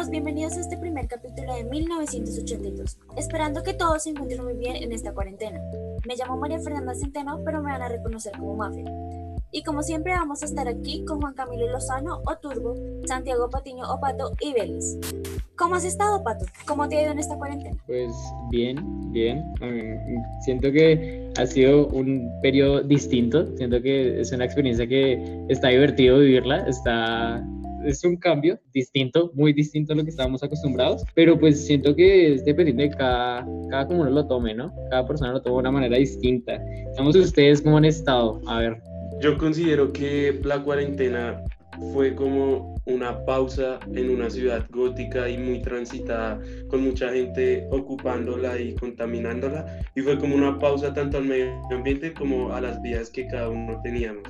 Chicos, bienvenidos a este primer capítulo de 1982. Esperando que todos se encuentren muy bien en esta cuarentena. Me llamo María Fernanda Centeno, pero me van a reconocer como Mafe. Y como siempre vamos a estar aquí con Juan Camilo Lozano o Turbo, Santiago Patiño o Pato y Vélez. ¿Cómo has estado, Pato? ¿Cómo te ha ido en esta cuarentena? Pues bien, bien. Siento que ha sido un periodo distinto. Siento que es una experiencia que está divertido vivirla. Está es un cambio distinto, muy distinto a lo que estábamos acostumbrados, pero pues siento que es dependiendo de cada, cada como uno lo tome, ¿no? Cada persona lo toma de una manera distinta. Estamos ustedes cómo han estado, a ver. Yo considero que la cuarentena fue como una pausa en una ciudad gótica y muy transitada, con mucha gente ocupándola y contaminándola, y fue como una pausa tanto al medio ambiente como a las vidas que cada uno teníamos.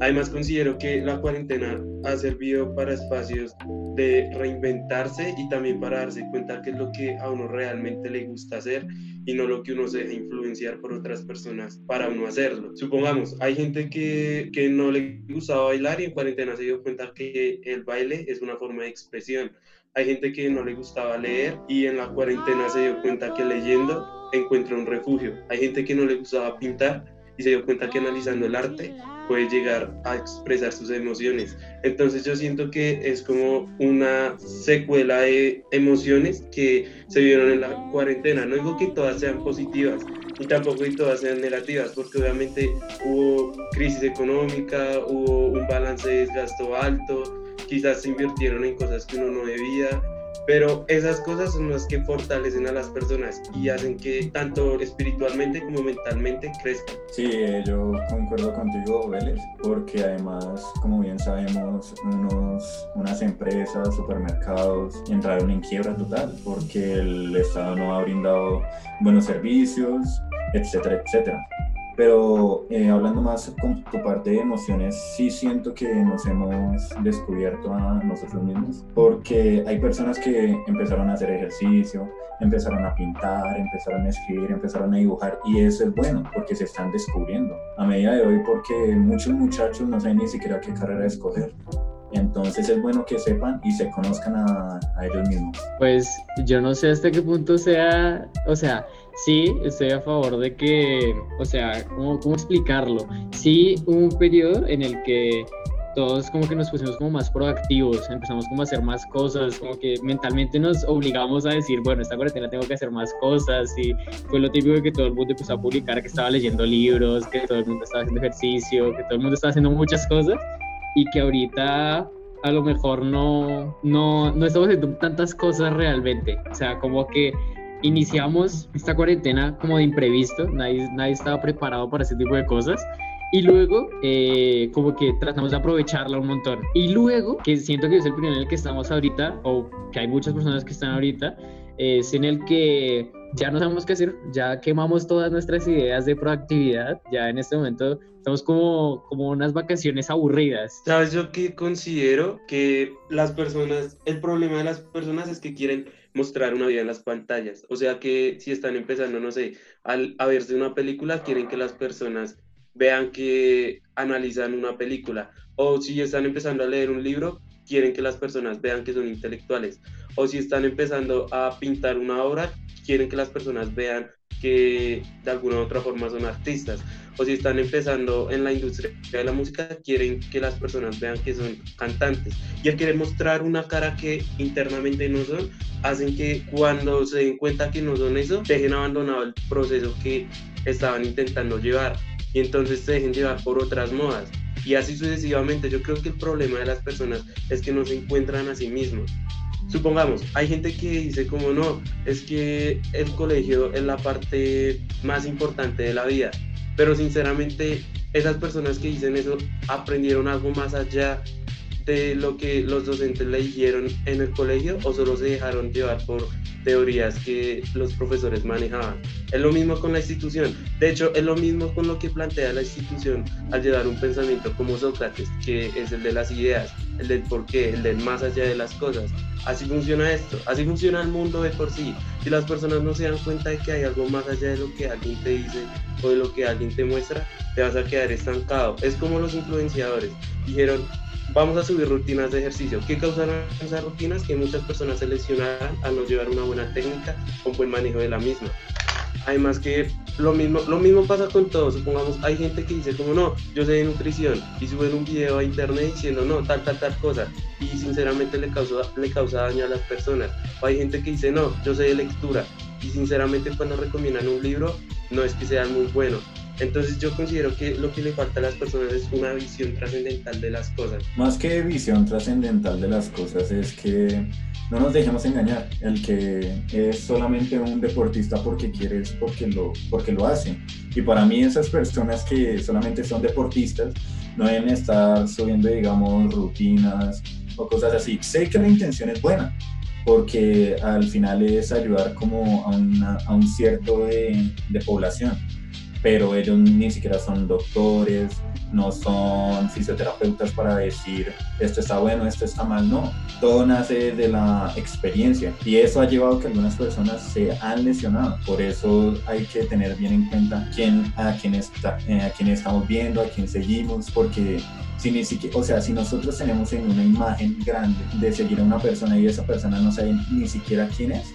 Además, considero que la cuarentena ha servido para espacios de reinventarse y también para darse cuenta qué es lo que a uno realmente le gusta hacer y no lo que uno se deja influenciar por otras personas para uno hacerlo. Supongamos, hay gente que, que no le gustaba bailar y en cuarentena se dio cuenta que el baile es una forma de expresión. Hay gente que no le gustaba leer y en la cuarentena se dio cuenta que leyendo encuentra un refugio. Hay gente que no le gustaba pintar y se dio cuenta que analizando el arte puede llegar a expresar sus emociones. Entonces yo siento que es como una secuela de emociones que se vieron en la cuarentena. No digo que todas sean positivas y tampoco que todas sean negativas, porque obviamente hubo crisis económica, hubo un balance de desgasto alto, quizás se invirtieron en cosas que uno no debía pero esas cosas son las que fortalecen a las personas y hacen que tanto espiritualmente como mentalmente crezcan. Sí, yo concuerdo contigo, Vélez, porque además, como bien sabemos, unos, unas empresas, supermercados entraron en quiebra total porque el Estado no ha brindado buenos servicios, etcétera, etcétera. Pero eh, hablando más con tu parte de emociones, sí siento que nos hemos descubierto a nosotros mismos, porque hay personas que empezaron a hacer ejercicio, empezaron a pintar, empezaron a escribir, empezaron a dibujar, y eso es bueno, porque se están descubriendo. A medida de hoy, porque muchos muchachos no saben ni siquiera qué carrera escoger. Entonces es bueno que sepan y se conozcan a, a, ellos mismos. Pues yo no sé hasta qué punto sea, o sea, sí estoy a favor de que, o sea, ¿cómo, cómo explicarlo? Sí hubo un periodo en el que todos como que nos pusimos como más proactivos, empezamos como a hacer más cosas, como que mentalmente nos obligamos a decir, bueno, esta cuarentena tengo que hacer más cosas y fue lo típico de que todo el mundo empezó a publicar que estaba leyendo libros, que todo el mundo estaba haciendo ejercicio, que todo el mundo estaba haciendo muchas cosas y que ahorita a lo mejor no, no, no estamos haciendo tantas cosas realmente, o sea, como que iniciamos esta cuarentena como de imprevisto, nadie, nadie estaba preparado para ese tipo de cosas. Y luego, eh, como que tratamos de aprovecharla un montón. Y luego, que siento que es el primer en el que estamos ahorita, o que hay muchas personas que están ahorita, es en el que ya no sabemos qué hacer, ya quemamos todas nuestras ideas de proactividad, ya en este momento estamos como, como unas vacaciones aburridas. ¿Sabes yo que considero que las personas, el problema de las personas es que quieren mostrar una vida en las pantallas. O sea que si están empezando, no sé, al, a verse una película, quieren que las personas vean que analizan una película. O si están empezando a leer un libro, quieren que las personas vean que son intelectuales. O si están empezando a pintar una obra, quieren que las personas vean que de alguna u otra forma son artistas. O si están empezando en la industria de la música, quieren que las personas vean que son cantantes. Y al querer mostrar una cara que internamente no son, hacen que cuando se den cuenta que no son eso, dejen abandonado el proceso que estaban intentando llevar. Y entonces se dejen llevar por otras modas. Y así sucesivamente. Yo creo que el problema de las personas es que no se encuentran a sí mismos supongamos, hay gente que dice como no, es que el colegio es la parte más importante de la vida, pero sinceramente esas personas que dicen eso aprendieron algo más allá de lo que los docentes le dijeron en el colegio o solo se dejaron llevar por teorías que los profesores manejaban. Es lo mismo con la institución. De hecho, es lo mismo con lo que plantea la institución al llevar un pensamiento como Sócrates, que es el de las ideas, el del por qué, el del más allá de las cosas. Así funciona esto, así funciona el mundo de por sí. Si las personas no se dan cuenta de que hay algo más allá de lo que alguien te dice o de lo que alguien te muestra, te vas a quedar estancado. Es como los influenciadores. Dijeron, vamos a subir rutinas de ejercicio. ¿Qué causaron esas rutinas? Que muchas personas se lesionaran al no llevar una buena técnica o buen manejo de la misma. Además que lo mismo, lo mismo pasa con todo. Supongamos, hay gente que dice como no, yo sé de nutrición y suben un video a internet diciendo no, tal, tal, tal cosa. Y sinceramente le causa, le causa daño a las personas. O hay gente que dice no, yo sé de lectura. Y sinceramente cuando recomiendan un libro, no es que sea muy bueno. Entonces yo considero que lo que le falta a las personas es una visión trascendental de las cosas. Más que visión trascendental de las cosas es que no nos dejemos engañar. El que es solamente un deportista porque quiere es porque lo, porque lo hace. Y para mí esas personas que solamente son deportistas no deben estar subiendo, digamos, rutinas o cosas así. Sé que la intención es buena, porque al final es ayudar como a, una, a un cierto de, de población pero ellos ni siquiera son doctores, no son fisioterapeutas para decir esto está bueno, esto está mal, no. Todo nace de la experiencia y eso ha llevado a que algunas personas se han lesionado. Por eso hay que tener bien en cuenta quién, a, quién está, eh, a quién estamos viendo, a quién seguimos, porque si ni siquiera, o sea, si nosotros tenemos en una imagen grande de seguir a una persona y esa persona no sabe ni siquiera quién es,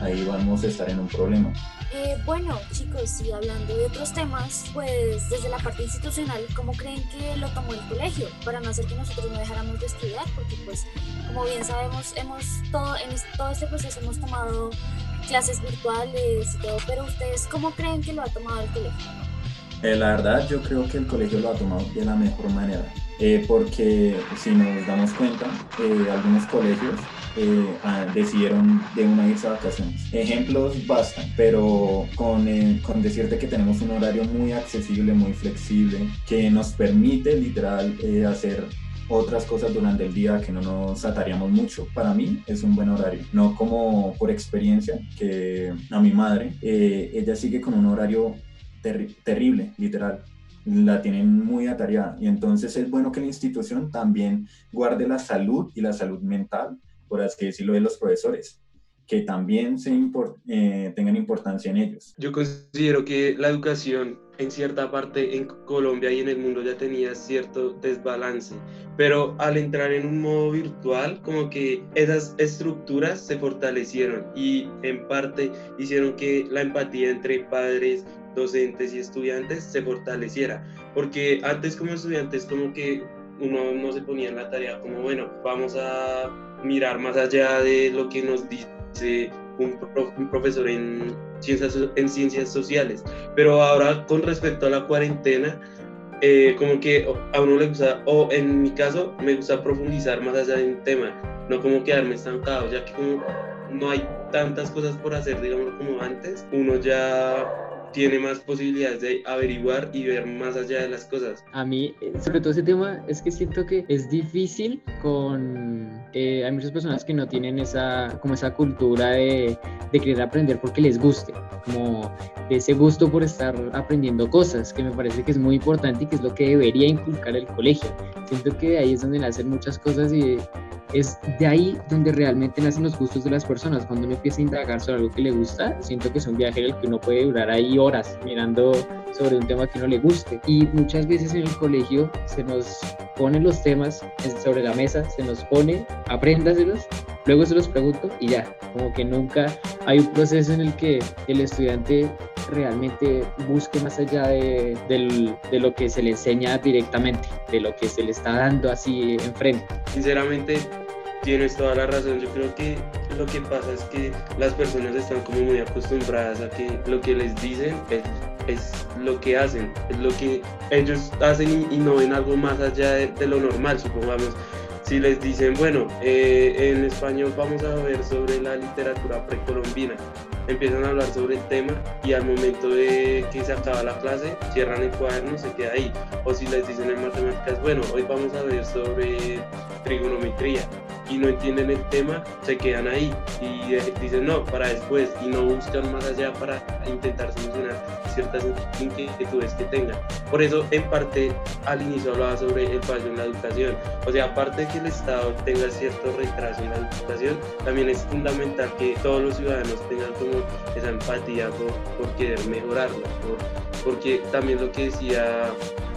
ahí vamos a estar en un problema. Eh, bueno, chicos, y hablando de otros temas, pues desde la parte institucional, ¿cómo creen que lo tomó el colegio? Para no hacer que nosotros no dejáramos de estudiar, porque pues, como bien sabemos, hemos todo, en todo este proceso hemos tomado clases virtuales y todo, pero ustedes, ¿cómo creen que lo ha tomado el colegio? Eh, la verdad, yo creo que el colegio lo ha tomado de la mejor manera, eh, porque si nos damos cuenta, algunos colegios eh, decidieron de una irse a vacaciones. Ejemplos bastan, pero con, eh, con decirte que tenemos un horario muy accesible, muy flexible, que nos permite literal eh, hacer otras cosas durante el día que no nos ataríamos mucho. Para mí es un buen horario, no como por experiencia que a mi madre, ella sigue con un horario terrible, literal la tienen muy atareada y entonces es bueno que la institución también guarde la salud y la salud mental por así decirlo, de los profesores, que también se eh, tengan importancia en ellos. Yo considero que la educación en cierta parte en Colombia y en el mundo ya tenía cierto desbalance, pero al entrar en un modo virtual, como que esas estructuras se fortalecieron y en parte hicieron que la empatía entre padres, docentes y estudiantes se fortaleciera, porque antes como estudiantes como que uno no se ponía en la tarea como, bueno, vamos a mirar más allá de lo que nos dice un, profesor en ciencias, en ciencias sociales. Pero ahora con respecto a la cuarentena, eh, como que a uno le gusta, o en mi caso, me gusta profundizar más allá de un tema, no como quedarme estancado, ya que como no hay tantas cosas por hacer, digamos, como antes, uno ya tiene más posibilidades de averiguar y ver más allá de las cosas. A mí, eh, sobre todo ese tema, es que siento que es difícil con... Eh, hay muchas personas que no tienen esa, como esa cultura de, de querer aprender porque les guste, como ese gusto por estar aprendiendo cosas, que me parece que es muy importante y que es lo que debería inculcar el colegio. Siento que ahí es donde nacen muchas cosas y es de ahí donde realmente nacen los gustos de las personas. Cuando uno empieza a indagar sobre algo que le gusta, siento que es un viaje en el que uno puede durar ahí horas mirando sobre un tema que no le guste. Y muchas veces en el colegio se nos ponen los temas sobre la mesa, se nos pone, apréndaselos, luego se los pregunto y ya, como que nunca hay un proceso en el que el estudiante realmente busque más allá de, de, lo que se le enseña directamente, de lo que se le está dando así enfrente. Sinceramente, tienes toda la razón. Yo creo que lo que pasa es que las personas están como muy acostumbradas a que lo que les dicen es, lo que hacen, es lo que ellos hacen y, no ven algo más allá de, lo normal, supongamos. Si les dicen, bueno, eh, en español vamos a ver sobre la literatura precolombina, empiezan a hablar sobre el tema y al momento de que se acaba la clase, cierran el cuaderno, se queda ahí. O si les dicen en matemáticas, bueno, hoy vamos a ver sobre trigonometría y no entienden el tema, se quedan ahí y dicen no, para después y no buscan más allá para intentar solucionar ciertas inquietudes que tengan. Por eso, en parte, al inicio hablaba sobre el fallo en la educación. O sea, aparte de que el Estado tenga cierto retraso en la educación, también es fundamental que todos los ciudadanos tengan como esa empatía por, por querer mejorarla, porque también lo que decía eh,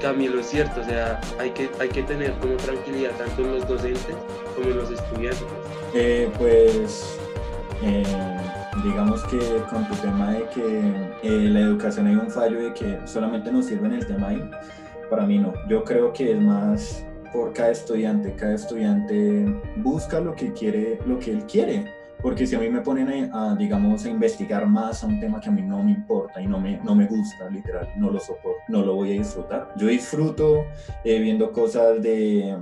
Camilo es cierto, o sea, hay que, hay que tener como tranquilidad tanto en los docentes como en los estudiantes. Eh, pues eh, digamos que con tu tema de que la educación hay un fallo de que solamente nos sirve en el tema ahí, para mí no. Yo creo que es más por cada estudiante, cada estudiante busca lo que quiere, lo que él quiere porque si a mí me ponen a, digamos, a investigar más a un tema que a mí no me importa y no me, no me gusta, literal, no lo soporto, no lo voy a disfrutar. Yo disfruto eh, viendo cosas de,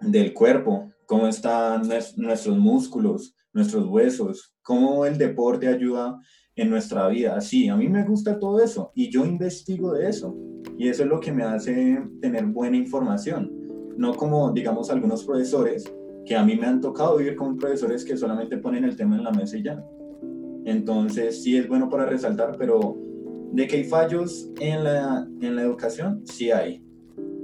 del cuerpo, cómo están nuestros músculos, nuestros huesos, cómo el deporte ayuda en nuestra vida. Sí, a mí me gusta todo eso y yo investigo de eso. Y eso es lo que me hace tener buena información. No como, digamos, algunos profesores que a mí me han tocado vivir con profesores que solamente ponen el tema en la mesa y ya. Entonces sí es bueno para resaltar, pero de que hay fallos en la, en la educación, sí hay.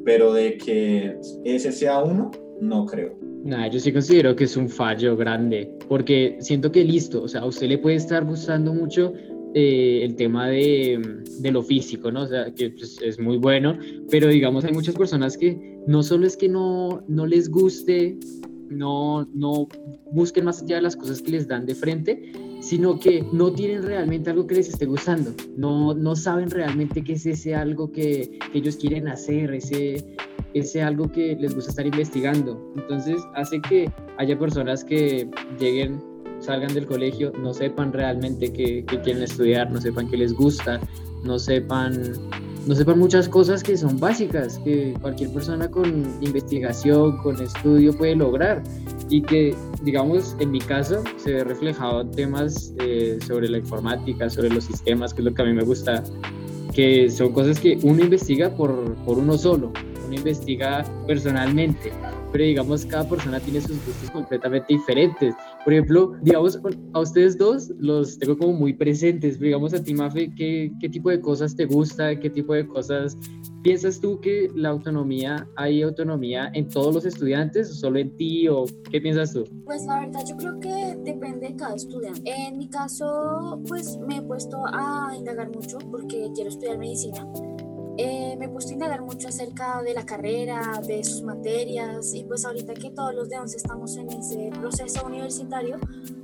Pero de que ese sea uno, no creo. Nah, yo sí considero que es un fallo grande, porque siento que listo, o sea, a usted le puede estar gustando mucho eh, el tema de, de, lo físico, ¿no? O sea, que pues, es muy bueno, pero digamos, hay muchas personas que no solo es que no, no les guste no, no busquen más allá de las cosas que les dan de frente, sino que no tienen realmente algo que les esté gustando, no, no saben realmente qué es ese algo que, ellos quieren hacer, ese, ese algo que les gusta estar investigando. Entonces hace que haya personas que lleguen, salgan del colegio, no sepan realmente qué quieren estudiar, no sepan qué les gusta, no sepan no sepan muchas cosas que son básicas, que cualquier persona con investigación, con estudio puede lograr y que, digamos, en mi caso se ve reflejado temas eh, sobre la informática, sobre los sistemas, que es lo que a mí me gusta, que son cosas que uno investiga por, por uno solo, uno investiga personalmente pero digamos cada persona tiene sus gustos completamente diferentes. Por ejemplo, digamos, a ustedes dos los tengo como muy presentes, digamos a ti, Mafe, ¿qué, ¿qué tipo de cosas te gusta? ¿Qué tipo de cosas piensas tú que la autonomía, hay autonomía en todos los estudiantes, o solo en ti, o qué piensas tú? Pues la verdad yo creo que depende de cada estudiante. En mi caso, pues me he puesto a indagar mucho porque quiero estudiar medicina eh, me puesto a indagar mucho acerca de la carrera, de sus materias y pues ahorita que todos los de 11 estamos en ese proceso universitario,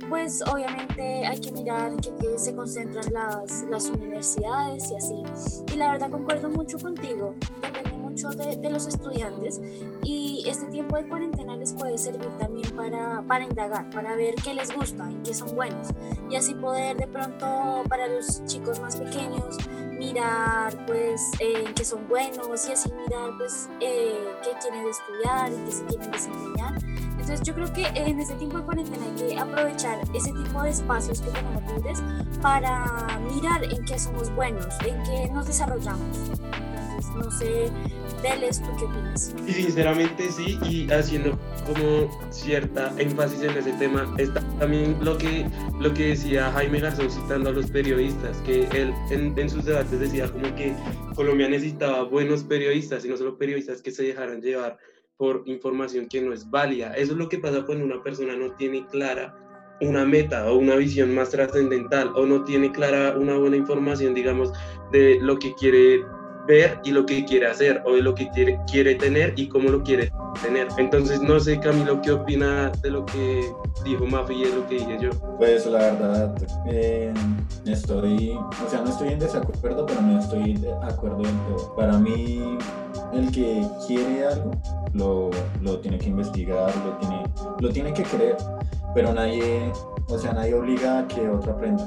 pues obviamente hay que mirar que, se concentran las, las universidades y así. Y la verdad concuerdo mucho contigo, depende mucho de, de, los estudiantes y este tiempo de cuarentena les puede servir también para, para indagar, para ver qué les gusta y qué son buenos y así poder de pronto para los chicos más pequeños mirar pues eh, son buenos y así mirar pues eh, qué quieren estudiar y qué se quieren desempeñar. Entonces yo creo que en este tiempo de cuarentena hay que aprovechar ese tipo de espacios que tenemos libres para mirar en qué somos buenos, en qué nos desarrollamos. No sé Deles, ¿tú qué opinas? Y sinceramente sí, y haciendo como cierta énfasis en ese tema, está también lo que, lo que decía Jaime Garzón citando a los periodistas, que él en, en sus debates decía como que Colombia necesitaba buenos periodistas y no solo periodistas que se dejaran llevar por información que no es válida. Eso es lo que pasa cuando una persona no tiene clara una meta o una visión más trascendental o no tiene clara una buena información, digamos, de lo que quiere ver y lo que quiere hacer o de lo que quiere, quiere tener y cómo lo quiere tener. Entonces no sé Camilo qué opina de lo que dijo Mafi y de lo que dije yo. Pues la verdad eh, estoy, o sea no estoy en desacuerdo pero no estoy de acuerdo en todo. Para mí el que quiere algo lo, lo tiene que investigar, lo tiene, lo tiene que creer, pero nadie, o sea nadie obliga a que otro aprenda.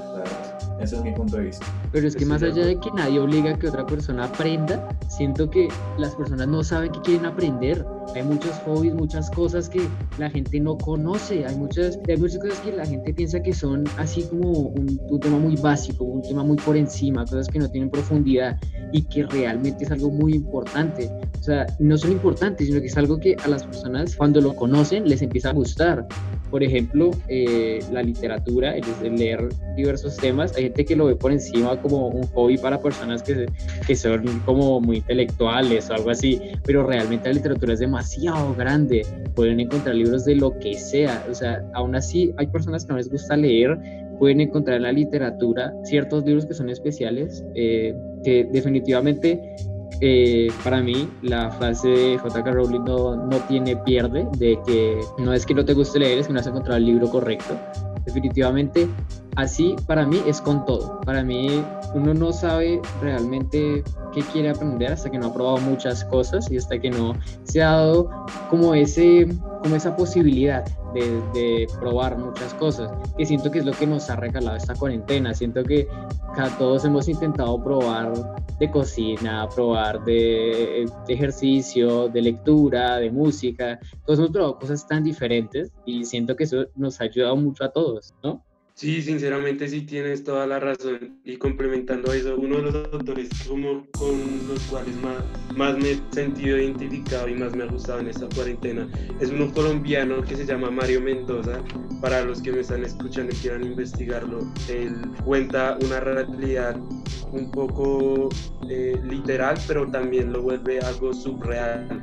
Ese es mi punto de vista. Pero es que más allá de que nadie obliga a que otra persona aprenda, siento que las personas no saben qué quieren aprender. Hay muchos hobbies, muchas cosas que la gente no conoce. Hay muchas, hay muchas cosas que la gente piensa que son así como un, un tema muy básico, un tema muy por encima, cosas que no tienen profundidad y que realmente es algo muy importante. O sea, no son importantes, sino que es algo que a las personas cuando lo conocen les empieza a gustar. Por ejemplo, eh, la literatura, el, leer diversos temas, hay gente que lo ve por encima como un hobby para personas que, que son como muy intelectuales o algo así, pero realmente la literatura es demasiado grande, pueden encontrar libros de lo que sea, o sea, aún así hay personas que no les gusta leer, pueden encontrar en la literatura ciertos libros que son especiales, eh, que definitivamente eh, para mí la frase de J.K. Rowling no, no, tiene pierde, de que no es que no te guste leer, es que no has encontrado el libro correcto. Definitivamente, así para mí es con todo. Para mí uno no sabe realmente qué quiere aprender hasta que no ha probado muchas cosas y hasta que no se ha dado como, ese, como esa posibilidad de, de probar muchas cosas, que siento que es lo que nos ha regalado esta cuarentena. Siento que todos hemos intentado probar de cocina, probar de, ejercicio, de lectura, de música. Todos hemos probado cosas tan diferentes y siento que eso nos ha ayudado mucho a todos, ¿no? Sí, sinceramente sí tienes toda la razón. Y complementando eso, uno de los autores como con los cuales más, más me he sentido identificado y más me ha gustado en esta cuarentena es uno colombiano que se llama Mario Mendoza. Para los que me están escuchando y quieran investigarlo, él cuenta una realidad un poco eh, literal, pero también lo vuelve algo subreal.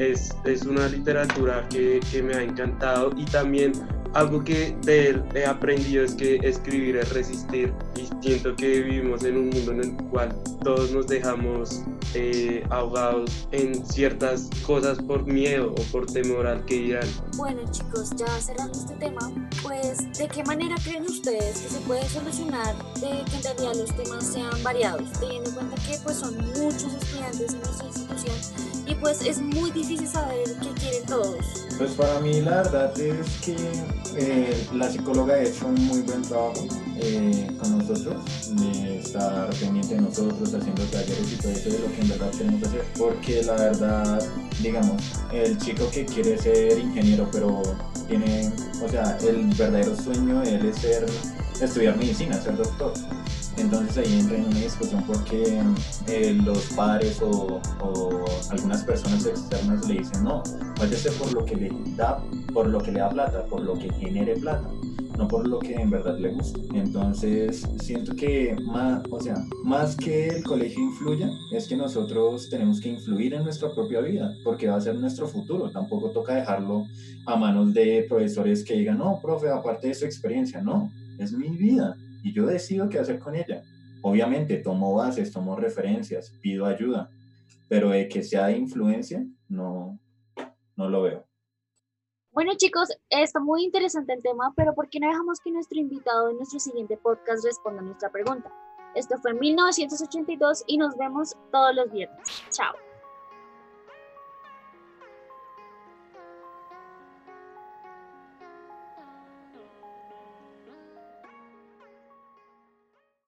Es, es una literatura que, que me ha encantado y también algo que de él he aprendido es que escribir es resistir y siento que vivimos en un mundo en el cual todos nos dejamos eh, ahogados en ciertas cosas por miedo o por temor al que dirán. Bueno chicos, ya cerrando este tema, pues ¿de qué manera creen ustedes que se puede solucionar de que en realidad los temas sean variados, teniendo en cuenta que pues son muchos estudiantes en nuestra institución pues es muy difícil saber qué quieren todos? Pues para mí la verdad es que eh, la psicóloga ha hecho un muy buen trabajo eh, con nosotros, de estar pendiente de nosotros, haciendo talleres y todo eso de lo que en verdad queremos hacer. Porque la verdad, digamos, el chico que quiere ser ingeniero, pero tiene, o sea, el verdadero sueño de él es ser, estudiar medicina, ser doctor. Entonces ahí entra en una discusión porque eh, los padres o, algunas personas externas le dicen no, ser por lo que le da, por lo que le da plata, por lo que genere plata, no por lo que en verdad le gusta. Entonces siento que más, o sea, más que el colegio influya, es que nosotros tenemos que influir en nuestra propia vida, porque va a ser nuestro futuro. Tampoco toca dejarlo a manos de profesores que digan, no, profe, aparte de su experiencia, no, es mi vida y yo decido qué hacer con ella. Obviamente tomo bases, tomo referencias, pido ayuda, pero de que sea de influencia, no, no lo veo. Bueno chicos, está muy interesante el tema, pero ¿por qué no dejamos que nuestro invitado en nuestro siguiente podcast responda a nuestra pregunta? Esto fue en 1982 y nos vemos todos los viernes. Chao.